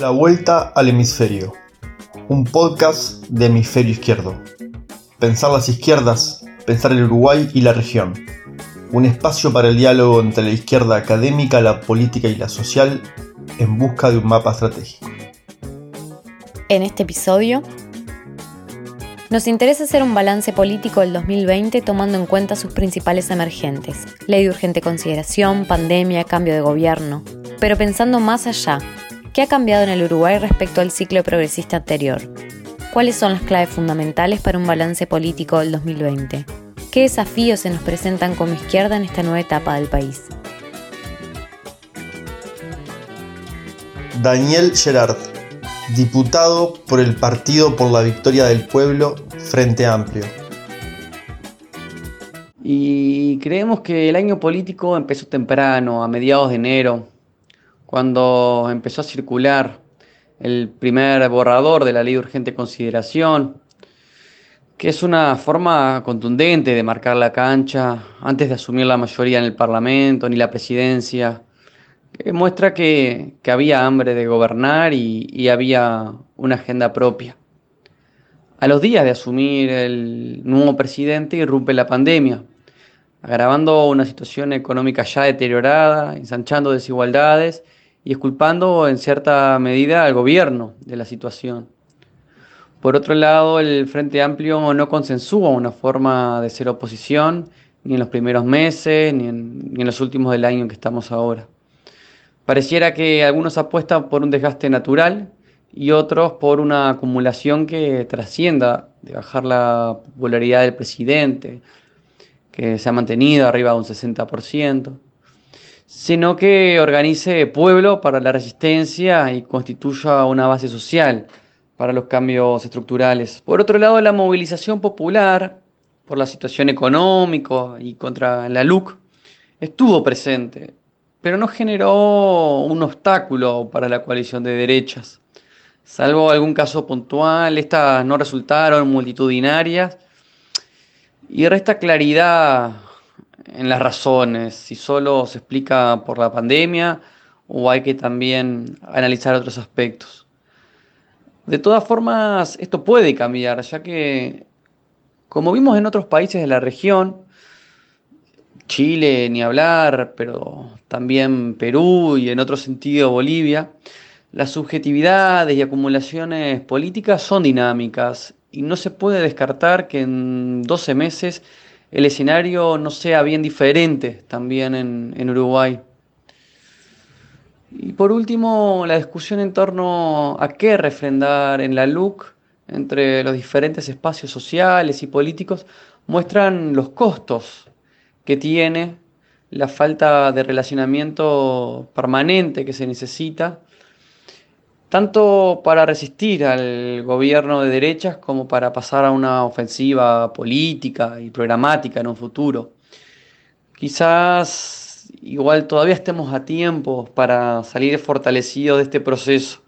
La vuelta al hemisferio. Un podcast de hemisferio izquierdo. Pensar las izquierdas, pensar el Uruguay y la región. Un espacio para el diálogo entre la izquierda académica, la política y la social en busca de un mapa estratégico. En este episodio nos interesa hacer un balance político del 2020 tomando en cuenta sus principales emergentes, ley de urgente consideración, pandemia, cambio de gobierno, pero pensando más allá, ¿qué ha cambiado en el Uruguay respecto al ciclo progresista anterior? ¿Cuáles son las claves fundamentales para un balance político del 2020? ¿Qué desafíos se nos presentan como izquierda en esta nueva etapa del país? Daniel Gerard, diputado por el Partido por la Victoria del Pueblo, Frente Amplio. Y creemos que el año político empezó temprano, a mediados de enero, cuando empezó a circular el primer borrador de la ley de urgente consideración, que es una forma contundente de marcar la cancha antes de asumir la mayoría en el Parlamento ni la presidencia, que muestra que, había hambre de gobernar y, y había una agenda propia. A los días de asumir el nuevo presidente irrumpe la pandemia, agravando una situación económica ya deteriorada, ensanchando desigualdades y esculpando en cierta medida al gobierno de la situación. Por otro lado, el Frente Amplio no consensúa una forma de ser oposición ni en los primeros meses ni en, ni en los últimos del año en que estamos ahora. Pareciera que algunos apuestan por un desgaste natural y otros por una acumulación que trascienda de bajar la popularidad del presidente, que se ha mantenido arriba de un 60%, sino que organice pueblo para la resistencia y constituya una base social para los cambios estructurales. Por otro lado, la movilización popular por la situación económica y contra la LUC estuvo presente, pero no generó un obstáculo para la coalición de derechas. Salvo algún caso puntual, estas no resultaron multitudinarias y resta claridad en las razones, si solo se explica por la pandemia o hay que también analizar otros aspectos. De todas formas, esto puede cambiar, ya que, como vimos en otros países de la región, Chile ni hablar, pero también Perú y en otro sentido Bolivia, las subjetividades y acumulaciones políticas son dinámicas y no se puede descartar que en 12 meses el escenario no sea bien diferente también en, Uruguay. Y por último, la discusión en torno a qué refrendar en la LUC entre los diferentes espacios sociales y políticos muestran los costos que tiene la falta de relacionamiento permanente que se necesita tanto para resistir al gobierno de derechas como para pasar a una ofensiva política y programática en un futuro. Quizás igual todavía estemos a tiempo para salir fortalecidos de este proceso,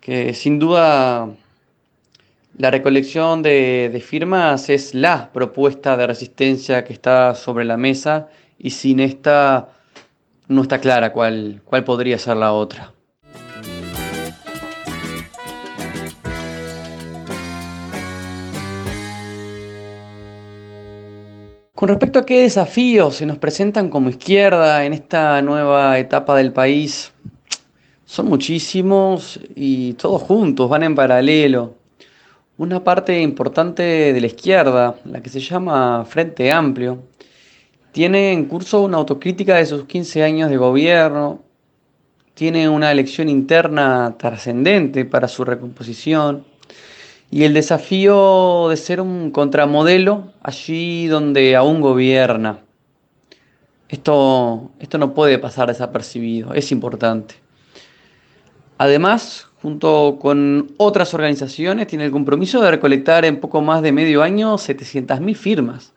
que sin duda la recolección de, firmas es la propuesta de resistencia que está sobre la mesa y sin esta no está clara cuál, cuál podría ser la otra. Con respecto a qué desafíos se nos presentan como izquierda en esta nueva etapa del país, son muchísimos y todos juntos, van en paralelo. Una parte importante de la izquierda, la que se llama Frente Amplio, tiene en curso una autocrítica de sus 15 años de gobierno, tiene una elección interna trascendente para su recomposición y el desafío de ser un contramodelo allí donde aún gobierna. Esto, esto no puede pasar desapercibido, es importante. Además, junto con otras organizaciones, tiene el compromiso de recolectar en poco más de medio año 700.000 firmas.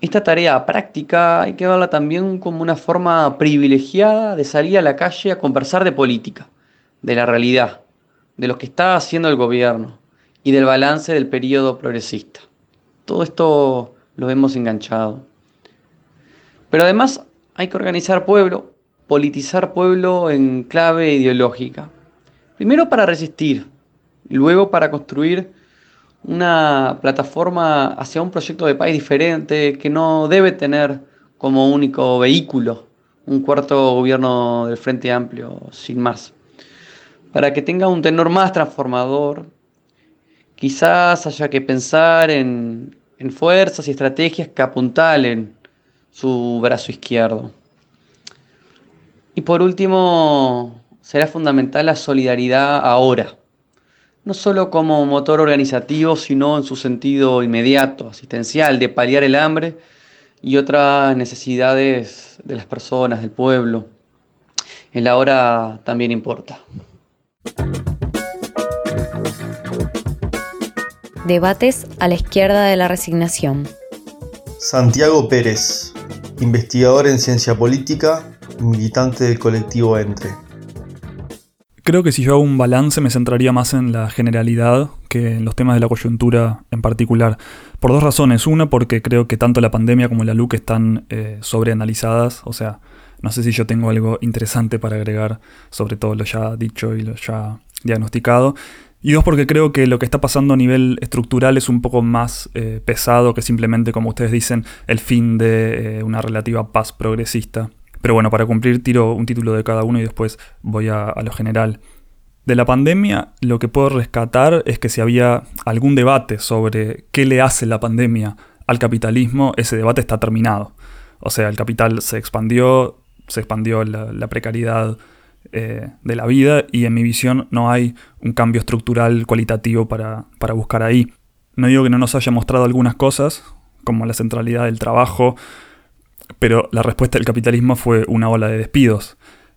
Esta tarea práctica hay que verla también como una forma privilegiada de salir a la calle a conversar de política, de la realidad, de lo que está haciendo el gobierno y del balance del periodo progresista. Todo esto lo hemos enganchado. Pero además hay que organizar pueblo, politizar pueblo en clave ideológica. Primero para resistir, luego para construir una plataforma hacia un proyecto de país diferente que no debe tener como único vehículo un cuarto gobierno del Frente Amplio, sin más. Para que tenga un tenor más transformador, quizás haya que pensar en, en fuerzas y estrategias que apuntalen su brazo izquierdo. Y por último, será fundamental la solidaridad ahora no solo como motor organizativo, sino en su sentido inmediato, asistencial, de paliar el hambre y otras necesidades de las personas, del pueblo. El ahora también importa. Debates a la izquierda de la resignación. Santiago Pérez, investigador en ciencia política, militante del colectivo Entre. Creo que si yo hago un balance me centraría más en la generalidad que en los temas de la coyuntura en particular. Por dos razones. Una, porque creo que tanto la pandemia como la LUC están eh, sobreanalizadas. O sea, no sé si yo tengo algo interesante para agregar sobre todo lo ya dicho y lo ya diagnosticado. Y dos, porque creo que lo que está pasando a nivel estructural es un poco más eh, pesado que simplemente, como ustedes dicen, el fin de eh, una relativa paz progresista pero bueno, para cumplir tiro un título de cada uno y después voy a, lo general. De la pandemia, lo que puedo rescatar es que si había algún debate sobre qué le hace la pandemia al capitalismo, ese debate está terminado. O sea, el capital se expandió, se expandió la, precariedad eh, de la vida y en mi visión no hay un cambio estructural cualitativo para, para buscar ahí. No digo que no nos haya mostrado algunas cosas, como la centralidad del trabajo, pero la respuesta del capitalismo fue una ola de despidos.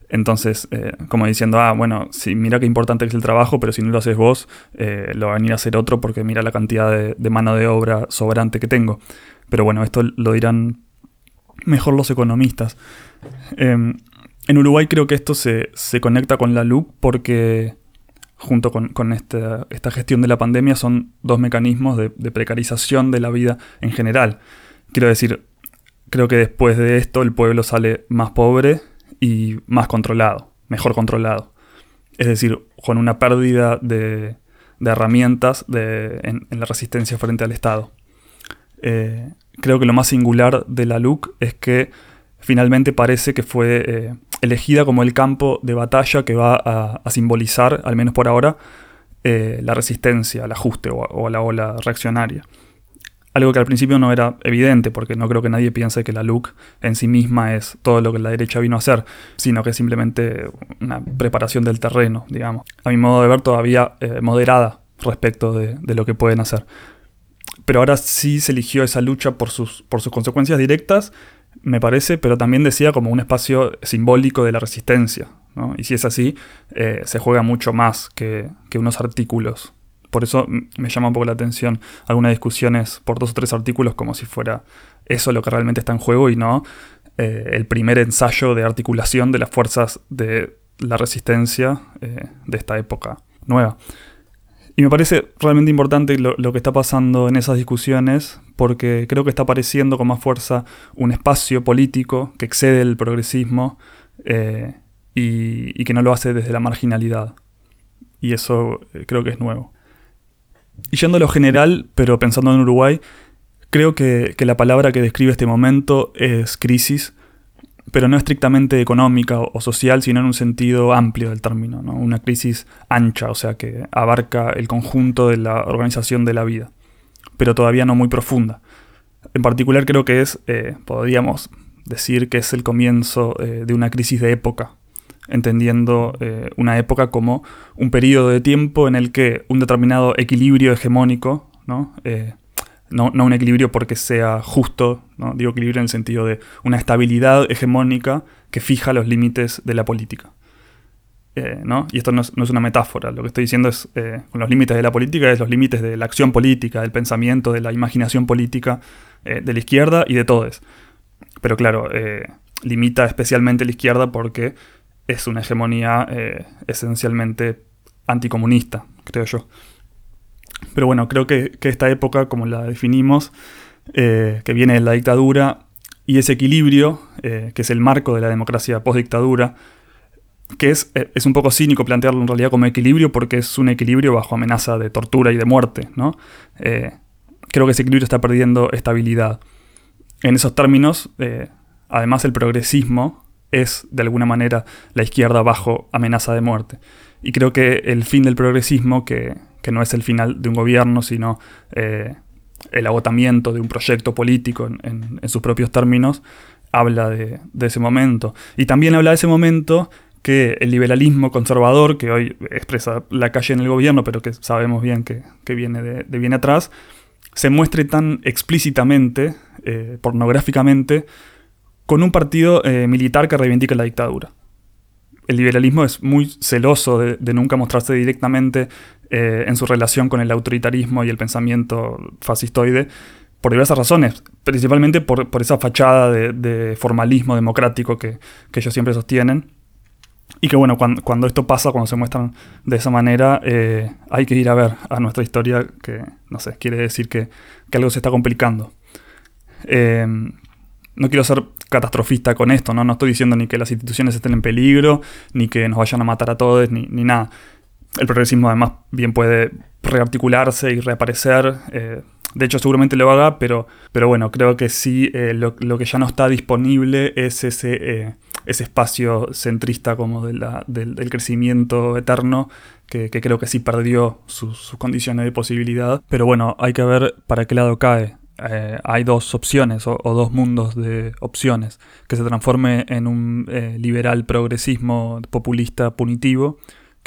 Entonces, eh, como diciendo, ah, bueno, sí, mira qué importante es el trabajo, pero si no lo haces vos, eh, lo va a venir a hacer otro porque mira la cantidad de, mano de obra sobrante que tengo. Pero bueno, esto lo dirán mejor los economistas. Em, en Uruguay creo que esto se, conecta con la LUC porque junto con, esta, gestión de la pandemia son dos mecanismos de precarización de la vida en general. Quiero decir, creo que después de esto el pueblo sale más pobre y más controlado, mejor controlado. Es decir, con una pérdida de, herramientas en, la resistencia frente al Estado. Eh, creo que lo más singular de la LUC es que finalmente parece que fue eh, elegida como el campo de batalla que va a, simbolizar, al menos por ahora, eh, la resistencia al ajuste o o a la ola reaccionaria. Algo que al principio no era evidente, porque no creo que nadie piense que la LUC en sí misma es todo lo que la derecha vino a hacer, sino que es simplemente una preparación del terreno, digamos. A mi modo de ver, todavía eh, moderada respecto de, lo que pueden hacer. Pero ahora sí se eligió esa lucha por sus, por sus consecuencias directas, me parece, pero también decía como un espacio simbólico de la resistencia. Y si es así, eh, se juega mucho más que unos artículos por eso me llama un poco la atención algunas discusiones por dos o tres artículos como si fuera eso lo que realmente está en juego y no eh, el primer ensayo de articulación de las fuerzas de la resistencia eh, de esta época nueva. Y me parece realmente importante lo, que está pasando en esas discusiones porque creo que está apareciendo con más fuerza un espacio político que excede el progresismo eh, y, y que no lo hace desde la marginalidad. Y eso creo que es nuevo. Y yendo a lo general, pero pensando en Uruguay, creo que, la palabra que describe este momento es crisis, pero no estrictamente económica o, social, sino en un sentido amplio del término, ¿no? una crisis ancha, o sea, que abarca el conjunto de la organización de la vida, pero todavía no muy profunda. En particular creo que es, eh, podríamos decir que es el comienzo eh, de una crisis de época, entendiendo eh, una época como un periodo de tiempo en el que un determinado equilibrio hegemónico, ¿no? Eh, no, un equilibrio porque sea justo, ¿no? digo equilibrio en el sentido de una estabilidad hegemónica que fija los límites de la política. Eh, ¿no? Y esto no es, una metáfora, lo que estoy diciendo es, con los límites de la política, es los límites de la acción política, del pensamiento, de la imaginación política de la izquierda y de todos. Pero claro, limita especialmente la izquierda porque es una hegemonía eh, esencialmente anticomunista, creo yo. Pero bueno, creo que, esta época, como la definimos, eh, que viene de la dictadura, y ese equilibrio, eh, que es el marco de la democracia postdictadura, que es, es un poco cínico plantearlo en realidad como equilibrio porque es un equilibrio bajo amenaza de tortura y de muerte. ¿no? Creo que ese equilibrio está perdiendo estabilidad. En esos términos, además el progresismo es de alguna manera la izquierda bajo amenaza de muerte. Y creo que el fin del progresismo, que, no es el final de un gobierno, sino el agotamiento de un proyecto político en, sus propios términos, habla de, ese momento. Y también habla de ese momento que el liberalismo conservador, que hoy expresa la calle en el gobierno, pero que sabemos bien que, viene de, bien atrás, se muestre tan explícitamente, eh, pornográficamente, con un partido eh, militar que reivindica la dictadura. El liberalismo es muy celoso de nunca mostrarse directamente eh, en su relación con el autoritarismo y el pensamiento fascistoide por diversas razones, principalmente por, esa fachada de, formalismo democrático que, ellos siempre sostienen. Y que bueno, cuando, esto pasa, cuando se muestran de esa manera, eh, hay que ir a ver a nuestra historia, que no sé, quiere decir que, algo se está complicando. Eh, no quiero ser catastrofista con esto, ¿no? No estoy diciendo ni que las instituciones estén en peligro, ni que nos vayan a matar a todos, ni, ni nada el progresismo además bien puede rearticularse y reaparecer. Eh, de hecho, seguramente lo haga, pero, pero bueno, creo que sí, eh, lo, que ya no está disponible es ese, eh, ese espacio centrista como del, crecimiento eterno, que, creo que sí perdió sus condiciones de posibilidad. Pero bueno, hay que ver para qué lado cae. Hay dos opciones o, dos mundos de opciones, que se transforme en un liberal progresismo populista punitivo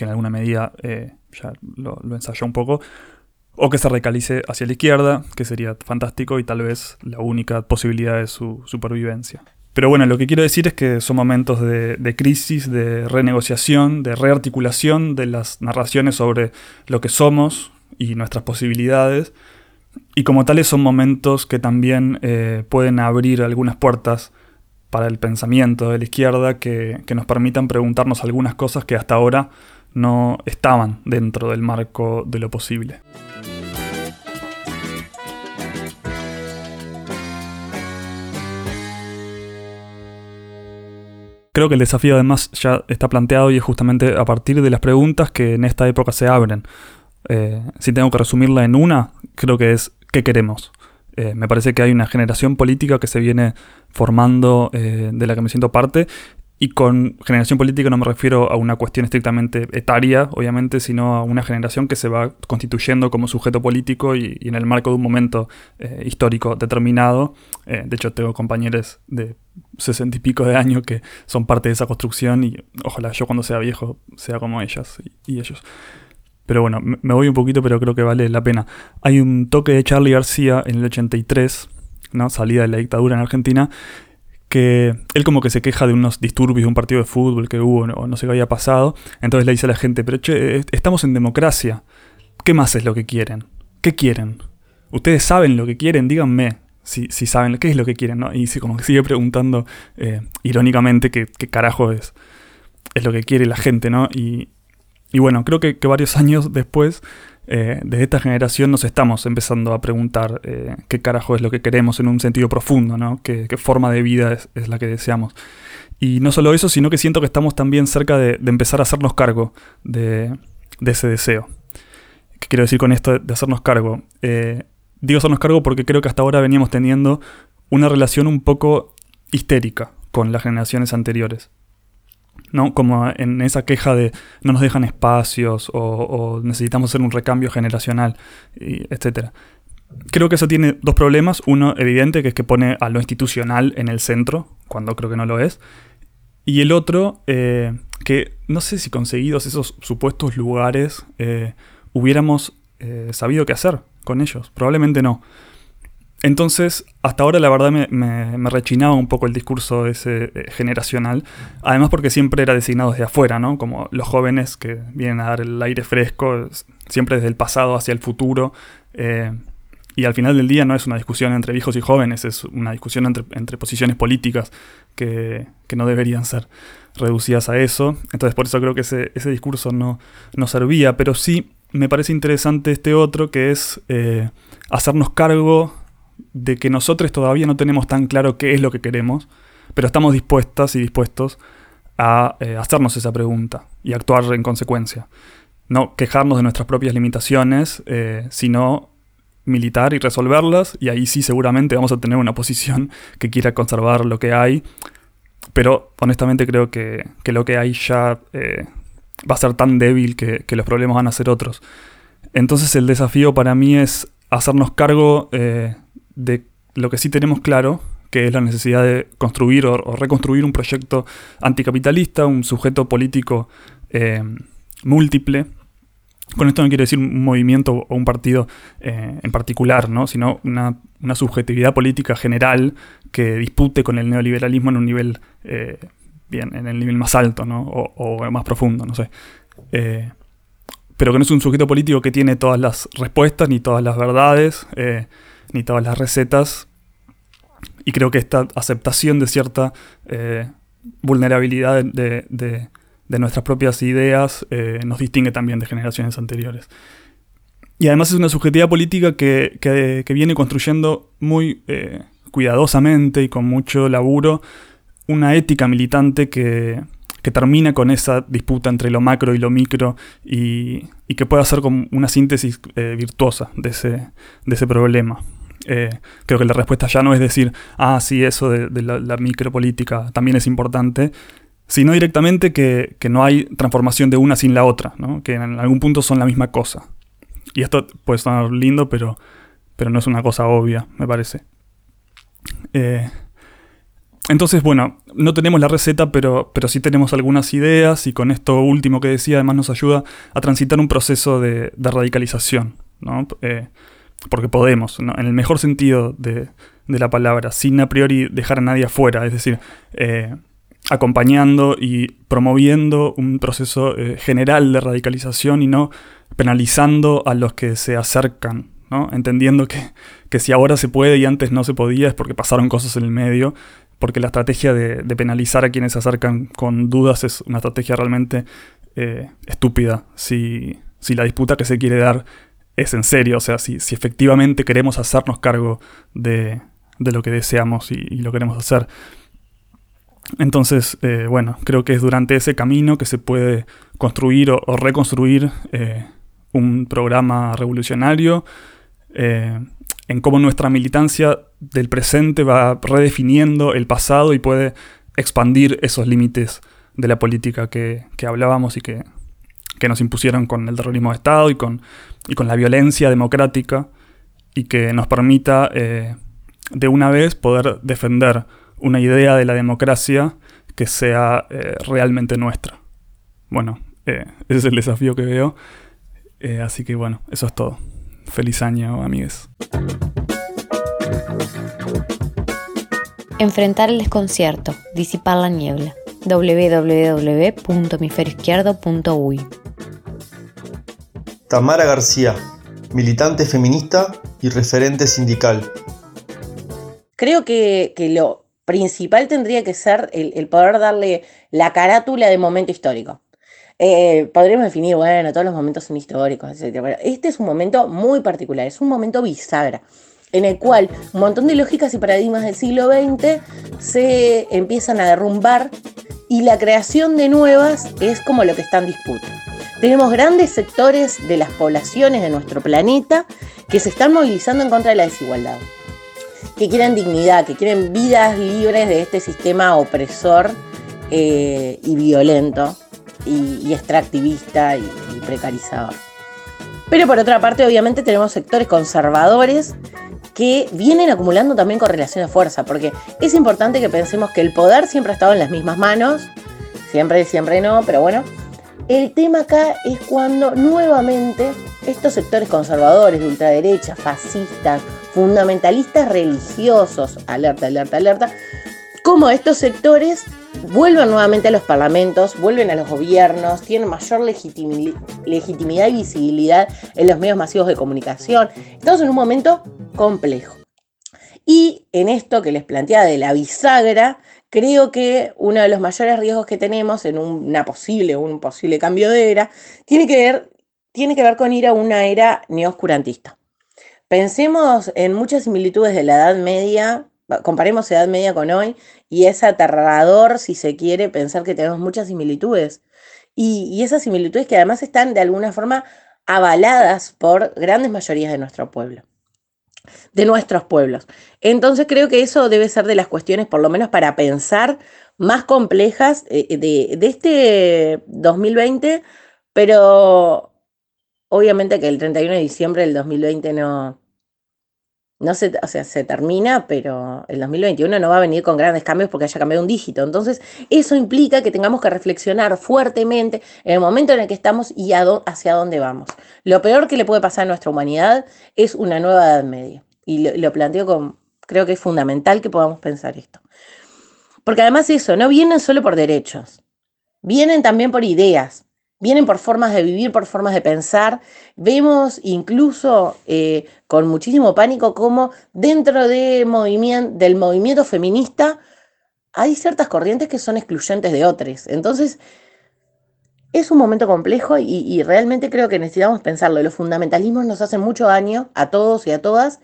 que en alguna medida eh, ya lo, ensayó un poco, o que se recalice hacia la izquierda, que sería fantástico y tal vez la única posibilidad de su supervivencia. Pero bueno, lo que quiero decir es que son momentos de, crisis, de renegociación, de rearticulación de las narraciones sobre lo que somos y nuestras posibilidades. Y como tales son momentos que también eh, pueden abrir algunas puertas para el pensamiento de la izquierda que, que nos permitan preguntarnos algunas cosas que hasta ahora no estaban dentro del marco de lo posible. Creo que el desafío además ya está planteado y es justamente a partir de las preguntas que en esta época se abren. Eh, si tengo que resumirla en una, creo que es ¿qué queremos? Eh, me parece que hay una generación política que se viene formando eh, de la que me siento parte y con generación política no me refiero a una cuestión estrictamente etaria, obviamente, sino a una generación que se va constituyendo como sujeto político y, en el marco de un momento eh, histórico determinado. Eh, de hecho, tengo compañeros de sesenta y pico de años que son parte de esa construcción y ojalá yo cuando sea viejo sea como ellas y, y ellos. Pero bueno, me voy un poquito, pero creo que vale la pena. Hay un toque de Charlie García en el 83, ¿no? salida de la dictadura en Argentina, que él como que se queja de unos disturbios de un partido de fútbol que hubo o no sé qué había pasado. Entonces le dice a la gente, pero che, estamos en democracia. ¿Qué más es lo que quieren? ¿Qué quieren? Ustedes saben lo que quieren, díganme si, si saben qué es lo que quieren, ¿no? Y como que sigue preguntando eh, irónicamente qué, qué, carajo es, es lo que quiere la gente, ¿no? Y, y bueno, creo que, varios años después eh, desde esta generación nos estamos empezando a preguntar eh, qué carajo es lo que queremos en un sentido profundo, ¿no? ¿Qué, forma de vida es, la que deseamos? Y no solo eso, sino que siento que estamos también cerca de, empezar a hacernos cargo de, ese deseo. ¿Qué quiero decir con esto de hacernos cargo? Eh, digo hacernos cargo porque creo que hasta ahora veníamos teniendo una relación un poco histérica con las generaciones anteriores. ¿No? Como en esa queja de no nos dejan espacios o, necesitamos hacer un recambio generacional, etc. Creo que eso tiene dos problemas. Uno evidente, que es que pone a lo institucional en el centro, cuando creo que no lo es. Y el otro, eh, que no sé si conseguidos esos supuestos lugares eh, hubiéramos eh, sabido qué hacer con ellos. Probablemente no. Entonces, hasta ahora la verdad me, rechinaba un poco el discurso ese eh, generacional, además porque siempre era designado desde afuera, ¿no? Como los jóvenes que vienen a dar el aire fresco, siempre desde el pasado hacia el futuro. Eh, y al final del día no es una discusión entre viejos y jóvenes, es una discusión entre, posiciones políticas que, no deberían ser reducidas a eso. Entonces por eso creo que ese, discurso no, no servía, pero sí me parece interesante este otro que es eh, hacernos cargo de que nosotros todavía no tenemos tan claro qué es lo que queremos, pero estamos dispuestas y dispuestos a eh, hacernos esa pregunta y actuar en consecuencia. No quejarnos de nuestras propias limitaciones, eh, sino militar y resolverlas, y ahí sí seguramente vamos a tener una posición que quiera conservar lo que hay, pero honestamente creo que, lo que hay ya eh, va a ser tan débil que, los problemas van a ser otros. Entonces el desafío para mí es hacernos cargo de lo que sí tenemos claro, que es la necesidad de construir o, reconstruir un proyecto anticapitalista, un sujeto político eh, múltiple. Con esto no quiero decir un movimiento o un partido eh, en particular, ¿no? sino una, subjetividad política general que dispute con el neoliberalismo en un nivel, eh, bien, en el nivel más alto ¿no? o, más profundo, no sé pero que no es un sujeto político que tiene todas las respuestas, ni todas las verdades, todas las recetas, y creo que esta aceptación de cierta eh, vulnerabilidad de, nuestras propias ideas eh, nos distingue también de generaciones anteriores. Y además es una subjetividad política que, viene construyendo muy eh, cuidadosamente y con mucho laburo una ética militante que, termina con esa disputa entre lo macro y lo micro y, que pueda ser como una síntesis virtuosa de ese problema. Eh, creo que la respuesta ya no es decir, ah, sí, eso de, la, micropolítica también es importante, sino directamente que, no hay transformación de una sin la otra, que en algún punto son la misma cosa. Y esto puede sonar lindo, pero, pero no es una cosa obvia, me parece. Eh, entonces, bueno, no tenemos la receta, pero, pero sí tenemos algunas ideas y con esto último que decía, además nos ayuda a transitar un proceso de, radicalización. ¿no? Eh, porque podemos, en el mejor sentido de, la palabra, sin a priori dejar a nadie afuera, es decir, eh, acompañando y promoviendo un proceso eh, general de radicalización y no penalizando a los que se acercan, ¿no? entendiendo que, si ahora se puede y antes no se podía es porque pasaron cosas en el medio, porque la estrategia de, penalizar a quienes se acercan con dudas es una estrategia realmente eh, estúpida si, si la disputa que se quiere dar es en serio, o sea, si, efectivamente queremos hacernos cargo de, lo que deseamos y, lo queremos hacer. Entonces, eh, bueno, creo que es durante ese camino que se puede construir o, reconstruir eh, un programa revolucionario, eh, en cómo nuestra militancia del presente va redefiniendo el pasado y puede expandir esos límites de la política que, que hablábamos y que, que nos impusieron con el terrorismo de Estado y con, y con la violencia democrática y que nos permita eh, de una vez poder defender una idea de la democracia que sea eh, realmente nuestra. Bueno, eh, ese es el desafío que veo. así que bueno, eso es todo. Feliz año, amigues. Enfrentar el desconcierto, disipar la niebla www.hemisferioizquierdo.uy Tamara García, militante feminista y referente sindical. Creo que, lo principal tendría que ser el, poder darle la carátula de momento histórico. Eh, podríamos definir, bueno, todos los momentos son históricos, etc. Pero este es un momento muy particular, es un momento bisagra, en el cual un montón de lógicas y paradigmas del siglo XX se empiezan a derrumbar y la creación de nuevas es como lo que está en disputa. Tenemos grandes sectores de las poblaciones de nuestro planeta que se están movilizando en contra de la desigualdad, que quieren dignidad, que quieren vidas libres de este sistema opresor eh, y violento y, extractivista y, precarizador. Pero por otra parte, obviamente tenemos sectores conservadores que vienen acumulando también correlación de fuerza, porque es importante que pensemos que el poder siempre ha estado en las mismas manos, siempre, siempre no, pero bueno, el tema acá es cuando nuevamente estos sectores conservadores de ultraderecha, fascistas, fundamentalistas religiosos, alerta, alerta, alerta, como estos sectores vuelven nuevamente a los parlamentos, vuelven a los gobiernos, tienen mayor legitimidad y visibilidad en los medios masivos de comunicación. Estamos en un momento complejo. Y en esto que les planteaba de la bisagra, creo que uno de los mayores riesgos que tenemos en una posible, un posible cambio de era tiene que ver, tiene que ver con ir a una era neoscurantista. Pensemos en muchas similitudes de la Edad Media, comparemos Edad Media con hoy, y es aterrador, si se quiere, pensar que tenemos muchas similitudes. Y, y esas similitudes que además están de alguna forma avaladas por grandes mayorías de nuestro pueblo de nuestros pueblos. Entonces creo que eso debe ser de las cuestiones, por lo menos para pensar, más complejas eh, de, de este 2020, pero obviamente que el 31 de diciembre del 2020 no, no se, o sea, se termina, pero el 2021 no va a venir con grandes cambios porque haya cambiado un dígito. Entonces, eso implica que tengamos que reflexionar fuertemente en el momento en el que estamos y hacia dónde vamos. Lo peor que le puede pasar a nuestra humanidad es una nueva Edad Media. Y lo, lo planteo con, creo que es fundamental que podamos pensar esto. Porque además eso, no vienen solo por derechos, vienen también por ideas, vienen por formas de vivir, por formas de pensar. Vemos incluso eh, con muchísimo pánico cómo dentro de movimiento, del movimiento feminista hay ciertas corrientes que son excluyentes de otras. Entonces, es un momento complejo y, realmente creo que necesitamos pensarlo. Los fundamentalismos nos hacen mucho daño a todos y a todas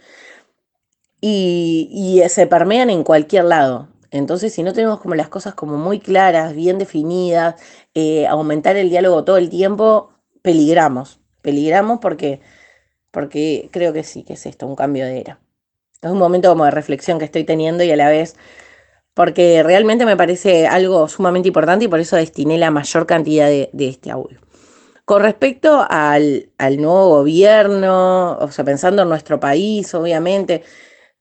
y, y se permean en cualquier lado. Entonces, si no tenemos como las cosas como muy claras, bien definidas, eh, aumentar el diálogo todo el tiempo, peligramos. Peligramos porque, porque creo que sí, que es esto, un cambio de era. Es un momento como de reflexión que estoy teniendo y a la vez, porque realmente me parece algo sumamente importante y por eso destiné la mayor cantidad de, de este audio. Con respecto al, al nuevo gobierno, o sea, pensando en nuestro país, obviamente,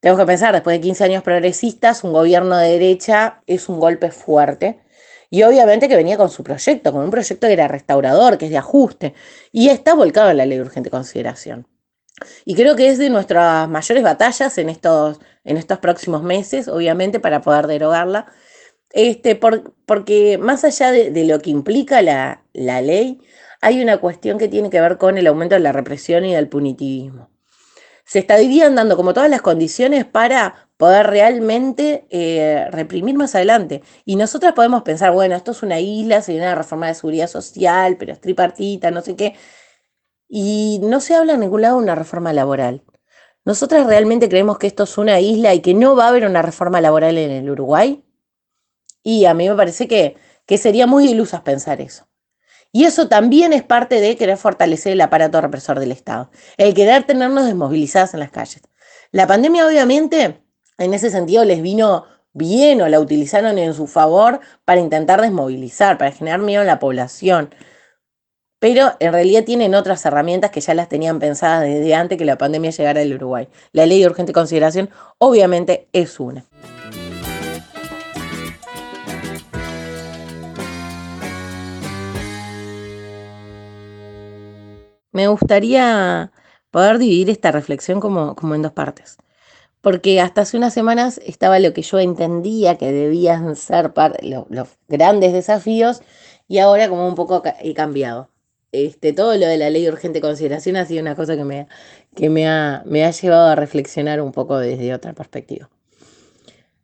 tenemos que pensar, después de 15 años progresistas, un gobierno de derecha es un golpe fuerte. Y obviamente que venía con su proyecto, con un proyecto que era restaurador, que es de ajuste, y está volcado en la ley de urgente consideración. Y creo que es de nuestras mayores batallas en estos, en estos próximos meses, obviamente, para poder derogarla. Este, por, porque más allá de, de lo que implica la, la ley, hay una cuestión que tiene que ver con el aumento de la represión y del punitivismo se estarían dando como todas las condiciones para poder realmente eh, reprimir más adelante. Y nosotras podemos pensar, bueno, esto es una isla, se viene una reforma de seguridad social, pero es tripartita, no sé qué. Y no se habla en ningún lado de una reforma laboral. ¿Nosotras realmente creemos que esto es una isla y que no va a haber una reforma laboral en el Uruguay? Y a mí me parece que, que sería muy ilusas pensar eso. Y eso también es parte de querer fortalecer el aparato represor del Estado, el querer tenernos desmovilizadas en las calles. La pandemia obviamente en ese sentido les vino bien o la utilizaron en su favor para intentar desmovilizar, para generar miedo en la población. Pero en realidad tienen otras herramientas que ya las tenían pensadas desde antes que la pandemia llegara al Uruguay. La ley de urgente consideración obviamente es una. Me gustaría poder dividir esta reflexión como, como en dos partes. Porque hasta hace unas semanas estaba lo que yo entendía que debían ser los, los grandes desafíos y ahora como un poco he cambiado. Este, todo lo de la ley de urgente consideración ha sido una cosa que me, que me, ha, me ha llevado a reflexionar un poco desde otra perspectiva.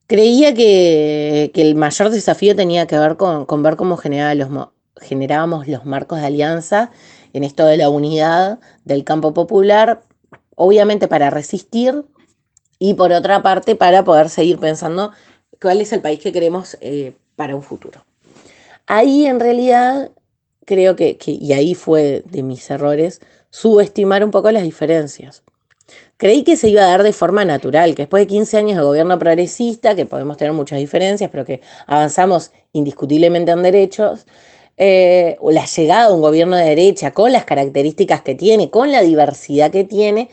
Creía que, que el mayor desafío tenía que ver con, con ver cómo generaba los, generábamos los marcos de alianza en esto de la unidad del campo popular, obviamente para resistir y por otra parte para poder seguir pensando cuál es el país que queremos eh, para un futuro. Ahí en realidad creo que, que, y ahí fue de mis errores, subestimar un poco las diferencias. Creí que se iba a dar de forma natural, que después de 15 años de gobierno progresista, que podemos tener muchas diferencias, pero que avanzamos indiscutiblemente en derechos, eh, la llegada de un gobierno de derecha con las características que tiene, con la diversidad que tiene,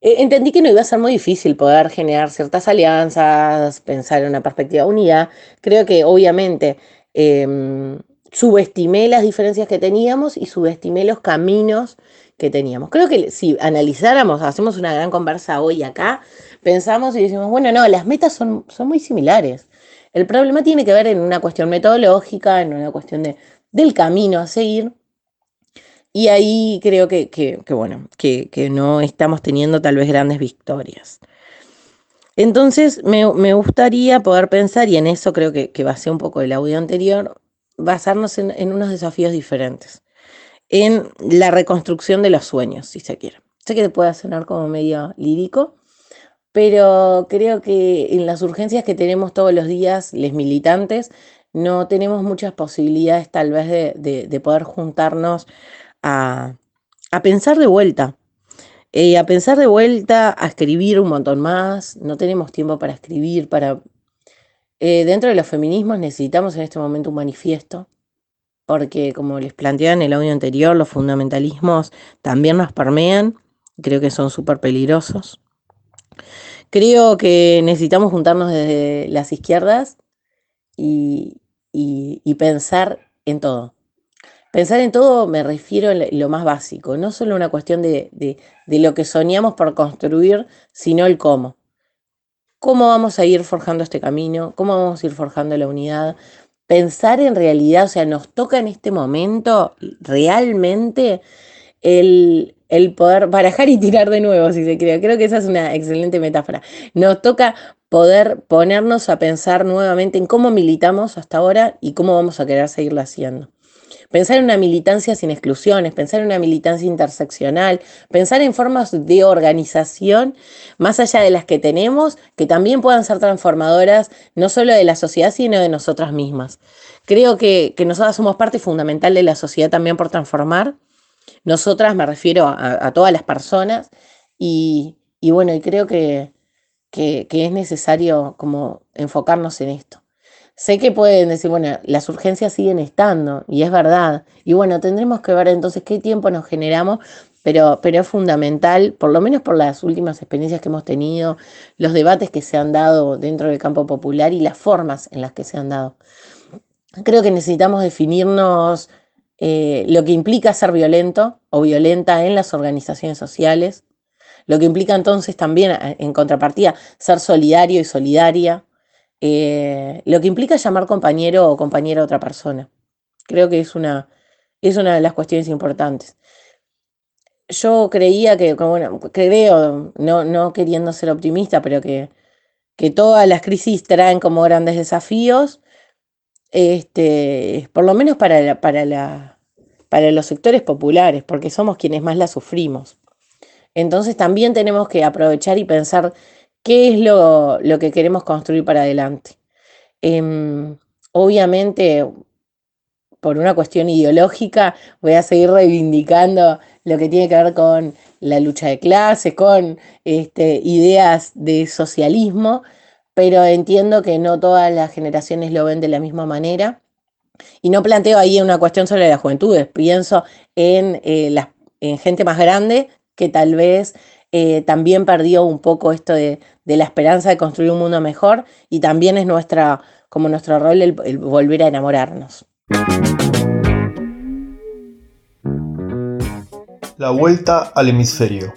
eh, entendí que no iba a ser muy difícil poder generar ciertas alianzas, pensar en una perspectiva unida. Creo que obviamente eh, subestimé las diferencias que teníamos y subestimé los caminos que teníamos. Creo que si analizáramos, hacemos una gran conversa hoy acá, pensamos y decimos, bueno, no, las metas son, son muy similares. El problema tiene que ver en una cuestión metodológica, en una cuestión de, del camino a seguir. Y ahí creo que, que, bueno, que, que, no estamos teniendo tal vez grandes victorias. Entonces me, me gustaría poder pensar, y en eso creo que, que basé un poco el audio anterior, basarnos en, en unos desafíos diferentes, en la reconstrucción de los sueños, si se quiere. Sé que te puede sonar como medio lírico, pero creo que en las urgencias que tenemos todos los días, los militantes, no tenemos muchas posibilidades tal vez de, poder juntarnos a, pensar de vuelta. Eh, a pensar de vuelta, a escribir un montón más. No tenemos tiempo para escribir, para... Eh, dentro de los feminismos necesitamos en este momento un manifiesto, porque como les planteé en el audio anterior, los fundamentalismos también nos permean, creo que son súper peligrosos. Creo que necesitamos juntarnos desde las izquierdas y, y, pensar en todo. Pensar en todo me refiero a lo más básico, no solo una cuestión de, de, lo que soñamos por construir, sino el cómo. ¿Cómo vamos a ir forjando este camino? ¿Cómo vamos a ir forjando la unidad? Pensar en realidad, o sea, nos toca en este momento realmente el, el poder barajar y tirar de nuevo, si se quiere. Creo que esa es una excelente metáfora. Nos toca poder ponernos a pensar nuevamente en cómo militamos hasta ahora y cómo vamos a querer seguirlo haciendo. Pensar en una militancia sin exclusiones, pensar en una militancia interseccional, pensar en formas de organización más allá de las que tenemos, que también puedan ser transformadoras no solo de la sociedad, sino de nosotras mismas. Creo que, que nosotras somos parte fundamental de la sociedad también por transformar nosotras me refiero a, todas las personas y, bueno, y creo que, que, es necesario como enfocarnos en esto. Sé que pueden decir, bueno, las urgencias siguen estando, y es verdad. Y bueno, tendremos que ver entonces qué tiempo nos generamos, pero, pero es fundamental, por lo menos por las últimas experiencias que hemos tenido, los debates que se han dado dentro del campo popular y las formas en las que se han dado. Creo que necesitamos definirnos eh, lo que implica ser violento o violenta en las organizaciones sociales, lo que implica entonces también, en contrapartida, ser solidario y solidaria, eh, lo que implica llamar compañero o compañera a otra persona. Creo que es una, es una de las cuestiones importantes. Yo creía que, bueno, creo, no, no queriendo ser optimista, pero que, que todas las crisis traen como grandes desafíos este, por lo menos para, para, para los sectores populares, porque somos quienes más la sufrimos. Entonces también tenemos que aprovechar y pensar qué es lo, que queremos construir para adelante. Em, obviamente, por una cuestión ideológica, voy a seguir reivindicando lo que tiene que ver con la lucha de clases, con este, ideas de socialismo, pero entiendo que no todas las generaciones lo ven de la misma manera. Y no planteo ahí una cuestión sobre las juventudes, pienso en, eh, en gente más grande que tal vez eh, también perdió un poco esto de, la esperanza de construir un mundo mejor y también es nuestra, como nuestro rol el volver a enamorarnos. La vuelta al hemisferio,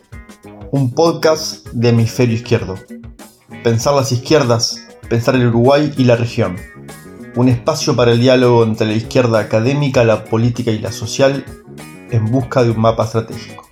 un podcast de hemisferio izquierdo. Pensar las izquierdas, pensar el Uruguay y la región. Un espacio para el diálogo entre la izquierda académica, la política y la social en busca de un mapa estratégico.